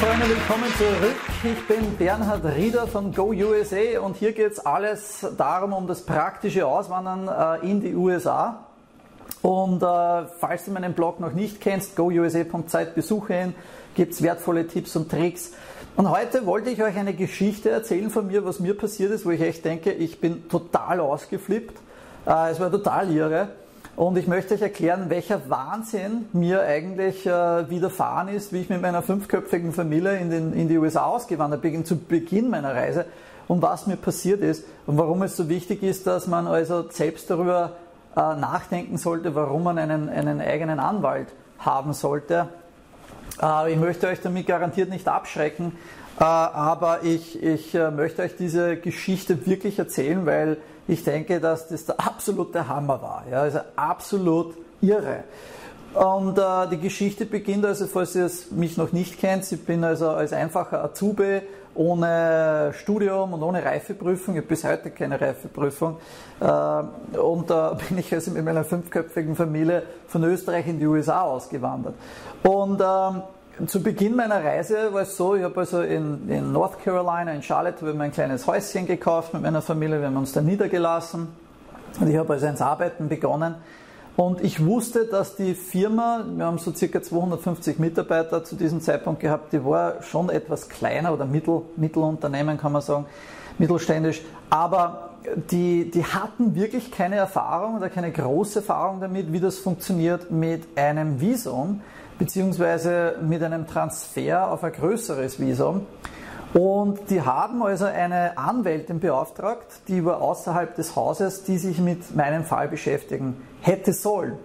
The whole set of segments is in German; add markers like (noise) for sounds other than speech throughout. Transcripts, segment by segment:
Freunde, willkommen zurück. Ich bin Bernhard Rieder von Go USA und hier geht es alles darum, um das praktische Auswandern äh, in die USA. Und äh, falls du meinen Blog noch nicht kennst, gousa.zeit, besuche ihn, gibt es wertvolle Tipps und Tricks. Und heute wollte ich euch eine Geschichte erzählen von mir, was mir passiert ist, wo ich echt denke, ich bin total ausgeflippt. Äh, es war total irre. Und ich möchte euch erklären, welcher Wahnsinn mir eigentlich äh, widerfahren ist, wie ich mit meiner fünfköpfigen Familie in, den, in die USA ausgewandert bin, zu Beginn meiner Reise und was mir passiert ist und warum es so wichtig ist, dass man also selbst darüber äh, nachdenken sollte, warum man einen, einen eigenen Anwalt haben sollte. Äh, ich möchte euch damit garantiert nicht abschrecken, äh, aber ich, ich äh, möchte euch diese Geschichte wirklich erzählen, weil ich denke, dass das der absolute Hammer war. Ja, also absolut irre. Und äh, die Geschichte beginnt also, falls ihr mich noch nicht kennt, ich bin also als einfacher Azubi ohne Studium und ohne Reifeprüfung, ich habe bis heute keine Reifeprüfung, äh, und da äh, (laughs) bin ich also mit meiner fünfköpfigen Familie von Österreich in die USA ausgewandert. Und ähm, zu Beginn meiner Reise war es so, ich habe also in, in North Carolina, in Charlotte, habe ich mein kleines Häuschen gekauft mit meiner Familie, wir haben uns da niedergelassen. Und ich habe also ins Arbeiten begonnen. Und ich wusste, dass die Firma, wir haben so circa 250 Mitarbeiter zu diesem Zeitpunkt gehabt, die war schon etwas kleiner oder Mittel, Mittelunternehmen kann man sagen, mittelständisch, aber die, die hatten wirklich keine Erfahrung oder keine große Erfahrung damit, wie das funktioniert mit einem Visum beziehungsweise mit einem Transfer auf ein größeres Visum. Und die haben also eine Anwältin beauftragt, die war außerhalb des Hauses, die sich mit meinem Fall beschäftigen hätte sollen.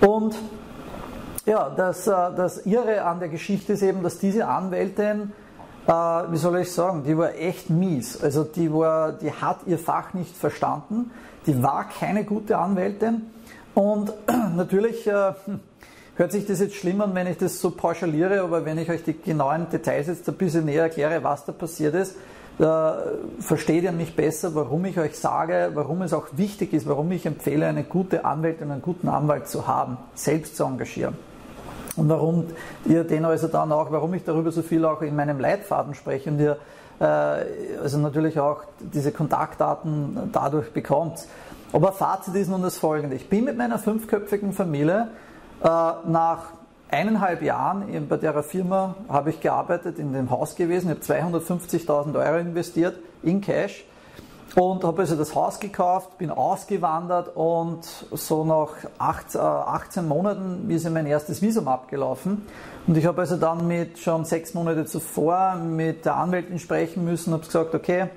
Und ja, das, äh, das Irre an der Geschichte ist eben, dass diese Anwältin, äh, wie soll ich sagen, die war echt mies. Also die, war, die hat ihr Fach nicht verstanden, die war keine gute Anwältin. Und (clears throat) natürlich äh, Hört sich das jetzt schlimm an, wenn ich das so pauschaliere, aber wenn ich euch die genauen Details jetzt ein bisschen näher erkläre, was da passiert ist, da versteht ihr mich besser, warum ich euch sage, warum es auch wichtig ist, warum ich empfehle, eine gute Anwältin einen guten Anwalt zu haben, selbst zu engagieren. Und warum ihr den also dann auch, warum ich darüber so viel auch in meinem Leitfaden spreche und ihr äh, also natürlich auch diese Kontaktdaten dadurch bekommt. Aber Fazit ist nun das folgende. Ich bin mit meiner fünfköpfigen Familie äh, nach eineinhalb Jahren bei der Firma habe ich gearbeitet, in dem Haus gewesen, ich habe 250.000 Euro investiert in Cash und habe also das Haus gekauft, bin ausgewandert und so nach 18 äh, Monaten ist mein erstes Visum abgelaufen. Und ich habe also dann mit schon sechs Monate zuvor mit der Anwältin sprechen müssen und habe gesagt, okay,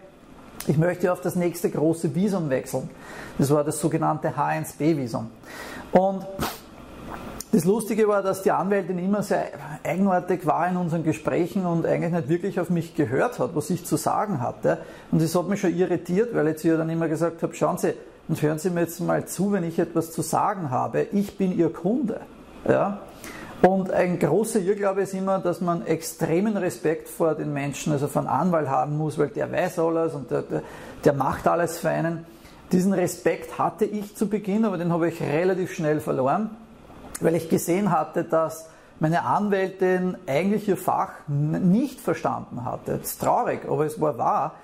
ich möchte auf das nächste große Visum wechseln. Das war das sogenannte H1B-Visum. Und das Lustige war, dass die Anwältin immer sehr eigenartig war in unseren Gesprächen und eigentlich nicht wirklich auf mich gehört hat, was ich zu sagen hatte. Und das hat mich schon irritiert, weil ich zu ihr dann immer gesagt habe, schauen Sie, und hören Sie mir jetzt mal zu, wenn ich etwas zu sagen habe. Ich bin Ihr Kunde. Ja? Und ein großer Irrglaube ist immer, dass man extremen Respekt vor den Menschen, also von Anwalt haben muss, weil der weiß alles und der, der macht alles für einen. Diesen Respekt hatte ich zu Beginn, aber den habe ich relativ schnell verloren weil ich gesehen hatte, dass meine Anwältin eigentlich ihr Fach nicht verstanden hatte. Das ist traurig, aber es war wahr.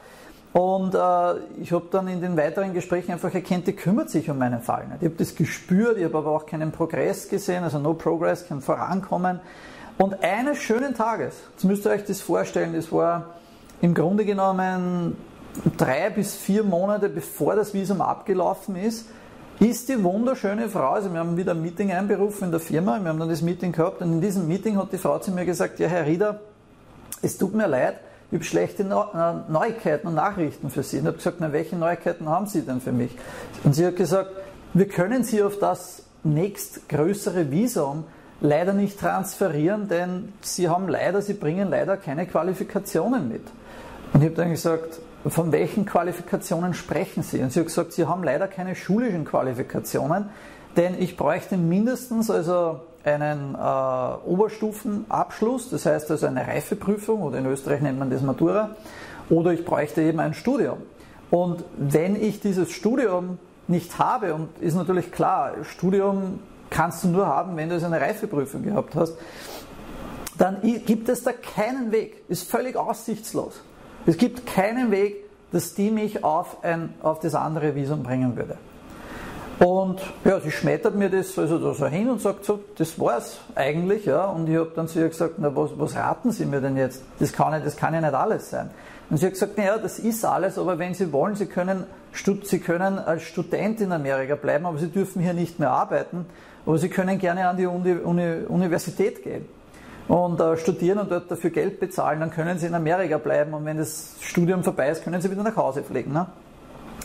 Und äh, ich habe dann in den weiteren Gesprächen einfach erkannt, die kümmert sich um meinen Fall nicht. Ich habe das gespürt, ich habe aber auch keinen Progress gesehen, also no progress, kein Vorankommen. Und eines schönen Tages, jetzt müsst ihr euch das vorstellen, das war im Grunde genommen drei bis vier Monate bevor das Visum abgelaufen ist, ist die wunderschöne Frau, also wir haben wieder ein Meeting einberufen in der Firma, wir haben dann das Meeting gehabt und in diesem Meeting hat die Frau zu mir gesagt, ja Herr Rieder, es tut mir leid, ich habe schlechte äh, Neuigkeiten und Nachrichten für Sie. Und ich habe gesagt, na, welche Neuigkeiten haben Sie denn für mich? Und sie hat gesagt, wir können Sie auf das nächstgrößere Visum leider nicht transferieren, denn Sie haben leider, Sie bringen leider keine Qualifikationen mit. Und ich habe dann gesagt, von welchen Qualifikationen sprechen Sie? Und sie hat gesagt, Sie haben leider keine schulischen Qualifikationen, denn ich bräuchte mindestens also einen äh, Oberstufenabschluss, das heißt also eine Reifeprüfung oder in Österreich nennt man das Matura, oder ich bräuchte eben ein Studium. Und wenn ich dieses Studium nicht habe, und ist natürlich klar, Studium kannst du nur haben, wenn du eine Reifeprüfung gehabt hast, dann gibt es da keinen Weg. Ist völlig aussichtslos. Es gibt keinen Weg, dass die mich auf, ein, auf das andere Visum bringen würde. Und ja, sie schmettert mir das also da so hin und sagt so, das war's eigentlich, ja. Und ich habe dann zu ihr gesagt, na was, was raten Sie mir denn jetzt? Das kann, ja, das kann ja nicht alles sein. Und sie hat gesagt, naja, das ist alles, aber wenn Sie wollen, Sie können, Sie können als Student in Amerika bleiben, aber Sie dürfen hier nicht mehr arbeiten, aber Sie können gerne an die Uni, Uni, Universität gehen und äh, studieren und dort dafür Geld bezahlen, dann können Sie in Amerika bleiben und wenn das Studium vorbei ist, können Sie wieder nach Hause fliegen. Ne?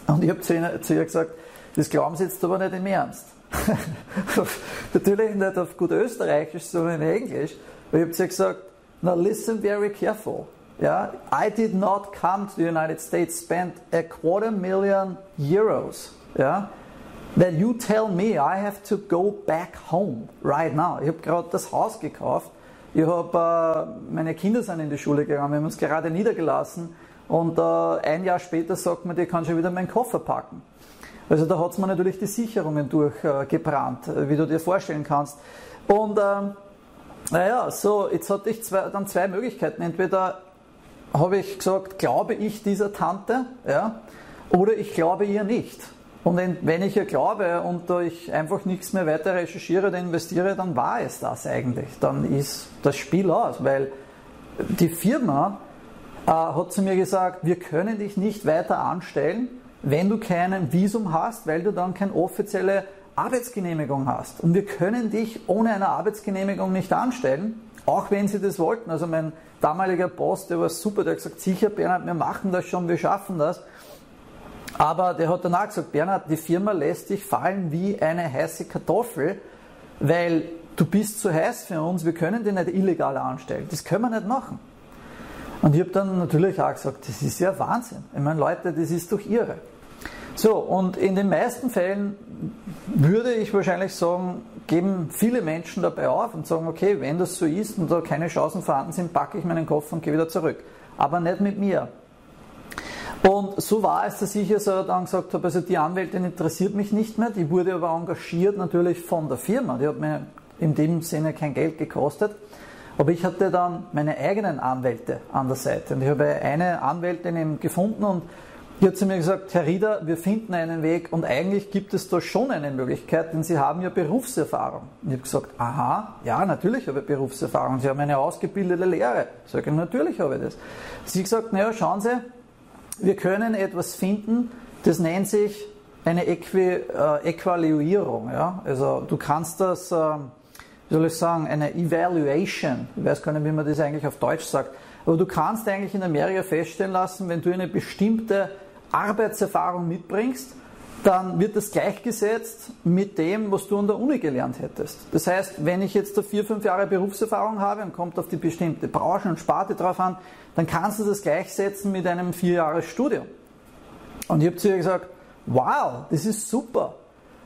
Und ich habe zu, zu ihr gesagt, das glauben Sie jetzt aber nicht im Ernst. (laughs) Natürlich nicht auf gut Österreichisch, sondern in Englisch. Und ich habe zu ihr gesagt, now listen very careful. Yeah, I did not come to the United States, spend a quarter million euros. Yeah, that you tell me I have to go back home right now. Ich habe gerade das Haus gekauft. Ich habe, äh, meine Kinder sind in die Schule gegangen, wir haben uns gerade niedergelassen und äh, ein Jahr später sagt man, ich kann schon wieder meinen Koffer packen. Also da hat es mir natürlich die Sicherungen durchgebrannt, äh, wie du dir vorstellen kannst. Und ähm, naja, so, jetzt hatte ich zwei, dann zwei Möglichkeiten. Entweder habe ich gesagt, glaube ich dieser Tante, ja, oder ich glaube ihr nicht. Und wenn ich ihr glaube und da ich einfach nichts mehr weiter recherchiere oder investiere, dann war es das eigentlich. Dann ist das Spiel aus, weil die Firma äh, hat zu mir gesagt, wir können dich nicht weiter anstellen, wenn du kein Visum hast, weil du dann keine offizielle Arbeitsgenehmigung hast. Und wir können dich ohne eine Arbeitsgenehmigung nicht anstellen, auch wenn sie das wollten. Also mein damaliger Boss, der war super, der hat gesagt, sicher Bernhard, wir machen das schon, wir schaffen das. Aber der hat danach gesagt, Bernhard, die Firma lässt dich fallen wie eine heiße Kartoffel, weil du bist zu heiß für uns, wir können dich nicht illegal anstellen. Das können wir nicht machen. Und ich habe dann natürlich auch gesagt, das ist ja Wahnsinn. Ich meine, Leute, das ist doch irre. So, und in den meisten Fällen würde ich wahrscheinlich sagen, geben viele Menschen dabei auf und sagen, okay, wenn das so ist und da keine Chancen vorhanden sind, packe ich meinen Koffer und gehe wieder zurück. Aber nicht mit mir. Und so war es, dass ich also dann gesagt habe, also die Anwältin interessiert mich nicht mehr, die wurde aber engagiert natürlich von der Firma, die hat mir in dem Sinne kein Geld gekostet. Aber ich hatte dann meine eigenen Anwälte an der Seite und ich habe eine Anwältin eben gefunden und die hat zu mir gesagt, Herr Rieder, wir finden einen Weg und eigentlich gibt es da schon eine Möglichkeit, denn Sie haben ja Berufserfahrung. Und ich habe gesagt, aha, ja, natürlich habe ich Berufserfahrung. Sie haben eine ausgebildete Lehre. Ich sage, natürlich habe ich das. Sie hat gesagt, naja, schauen Sie, wir können etwas finden, das nennt sich eine Äqui äh, Evaluierung. Ja? Also du kannst das, äh, wie soll ich sagen, eine Evaluation, ich weiß gar nicht, wie man das eigentlich auf Deutsch sagt, aber du kannst eigentlich in Amerika feststellen lassen, wenn du eine bestimmte Arbeitserfahrung mitbringst, dann wird das gleichgesetzt mit dem, was du an der Uni gelernt hättest. Das heißt, wenn ich jetzt da vier, fünf Jahre Berufserfahrung habe und kommt auf die bestimmte Branche und Sparte drauf an, dann kannst du das gleichsetzen mit einem vier Jahres Studium. Und ich habe zu ihr gesagt, wow, das ist super.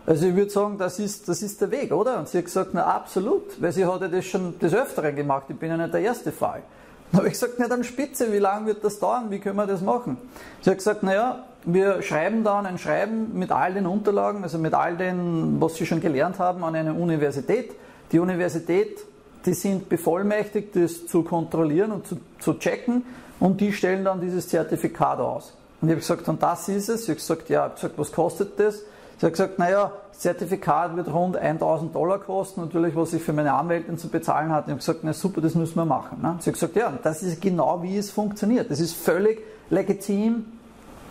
Also ich würde sagen, das ist, das ist der Weg, oder? Und sie hat gesagt, na absolut, weil sie hat ja das schon des Öfteren gemacht, ich bin ja nicht der erste Fall. Dann habe ich gesagt, na dann Spitze, wie lange wird das dauern, wie können wir das machen? Sie hat gesagt, naja, wir schreiben dann ein Schreiben mit all den Unterlagen, also mit all dem, was Sie schon gelernt haben, an eine Universität. Die Universität, die sind bevollmächtigt, das zu kontrollieren und zu, zu checken und die stellen dann dieses Zertifikat aus. Und ich habe gesagt, und das ist es. Ich habe gesagt, ja, ich habe gesagt, was kostet das? Sie hat gesagt, naja, Zertifikat wird rund 1000 Dollar kosten, natürlich, was ich für meine Anwältin zu bezahlen hatte. Ich habe gesagt, na super, das müssen wir machen. Ne? Sie hat gesagt, ja, das ist genau wie es funktioniert. Das ist völlig legitim,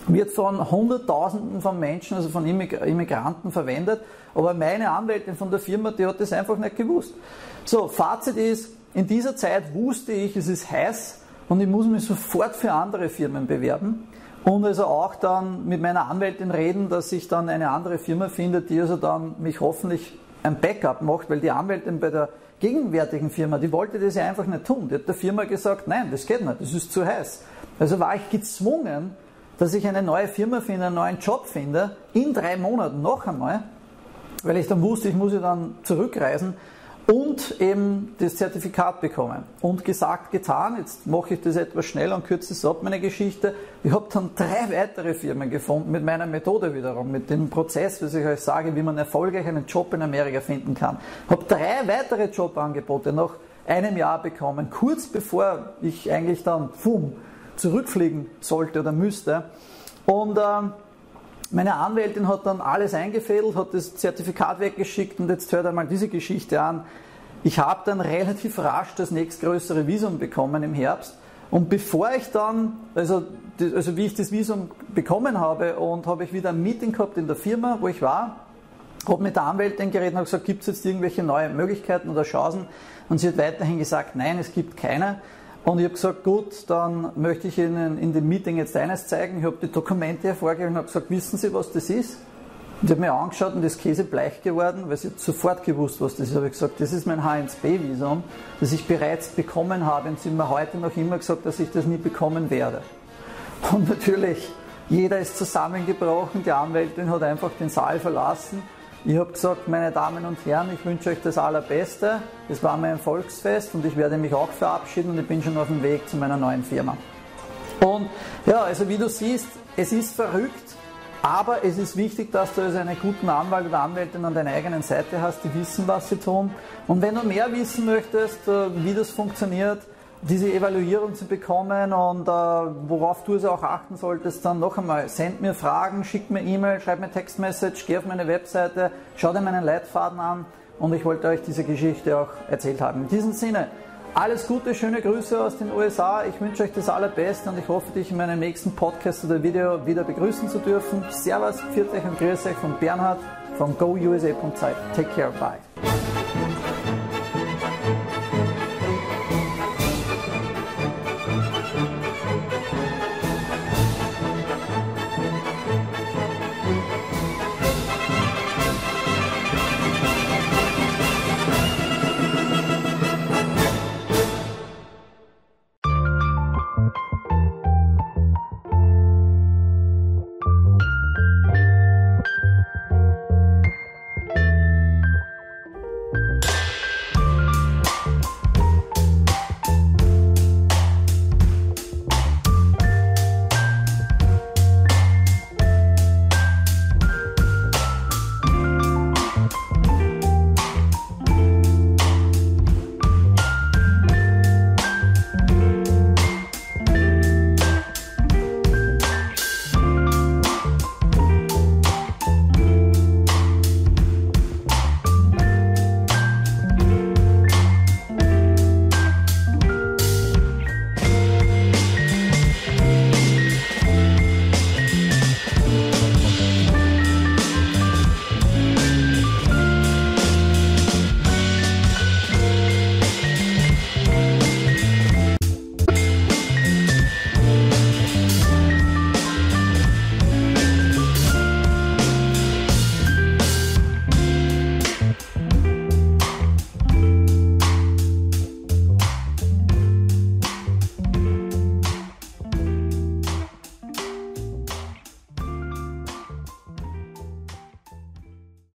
wird von Hunderttausenden von Menschen, also von Immigranten verwendet, aber meine Anwältin von der Firma, die hat das einfach nicht gewusst. So, Fazit ist, in dieser Zeit wusste ich, es ist heiß und ich muss mich sofort für andere Firmen bewerben und also auch dann mit meiner Anwältin reden, dass ich dann eine andere Firma finde, die also dann mich hoffentlich ein Backup macht, weil die Anwältin bei der gegenwärtigen Firma, die wollte das ja einfach nicht tun. Die hat der Firma gesagt, nein, das geht nicht, das ist zu heiß. Also war ich gezwungen, dass ich eine neue Firma finde, einen neuen Job finde, in drei Monaten noch einmal, weil ich dann wusste, ich muss ja dann zurückreisen und eben das Zertifikat bekommen. Und gesagt, getan, jetzt mache ich das etwas schnell und kürze es ab, meine Geschichte. Ich habe dann drei weitere Firmen gefunden mit meiner Methode wiederum, mit dem Prozess, was ich euch sage, wie man erfolgreich einen Job in Amerika finden kann. Habe drei weitere Jobangebote nach einem Jahr bekommen, kurz bevor ich eigentlich dann pfum, zurückfliegen sollte oder müsste. Und äh, meine Anwältin hat dann alles eingefädelt, hat das Zertifikat weggeschickt und jetzt hört einmal diese Geschichte an. Ich habe dann relativ rasch das nächstgrößere Visum bekommen im Herbst. Und bevor ich dann, also, also wie ich das Visum bekommen habe, und habe ich wieder ein Meeting gehabt in der Firma, wo ich war, habe mit der Anwältin geredet und gesagt, gibt es jetzt irgendwelche neue Möglichkeiten oder Chancen? Und sie hat weiterhin gesagt, nein, es gibt keine. Und ich habe gesagt, gut, dann möchte ich Ihnen in dem Meeting jetzt eines zeigen. Ich habe die Dokumente hervorgeholt und habe gesagt, wissen Sie, was das ist? Und ich habe mir angeschaut und das Käse bleich geworden, weil sie sofort gewusst, was das ist. Ich habe gesagt, das ist mein HNSB-Visum, das ich bereits bekommen habe. Und sie haben mir heute noch immer gesagt, dass ich das nie bekommen werde. Und natürlich, jeder ist zusammengebrochen, die Anwältin hat einfach den Saal verlassen ich habe gesagt, meine Damen und Herren, ich wünsche euch das Allerbeste. Es war mein Volksfest und ich werde mich auch verabschieden und ich bin schon auf dem Weg zu meiner neuen Firma. Und ja, also wie du siehst, es ist verrückt, aber es ist wichtig, dass du also einen guten Anwalt oder Anwältin an deiner eigenen Seite hast, die wissen, was sie tun. Und wenn du mehr wissen möchtest, äh, wie das funktioniert, diese Evaluierung zu bekommen und äh, worauf du es auch achten solltest, dann noch einmal, send mir Fragen, schick mir E-Mail, schreib mir Textmessage, geh auf meine Webseite, schau dir meinen Leitfaden an und ich wollte euch diese Geschichte auch erzählt haben. In diesem Sinne, alles Gute, schöne Grüße aus den USA. Ich wünsche euch das Allerbeste und ich hoffe, dich in meinem nächsten Podcast oder Video wieder begrüßen zu dürfen. Servus, pfiat euch und grüß euch von Bernhard von gousa.zeit. Take care, bye.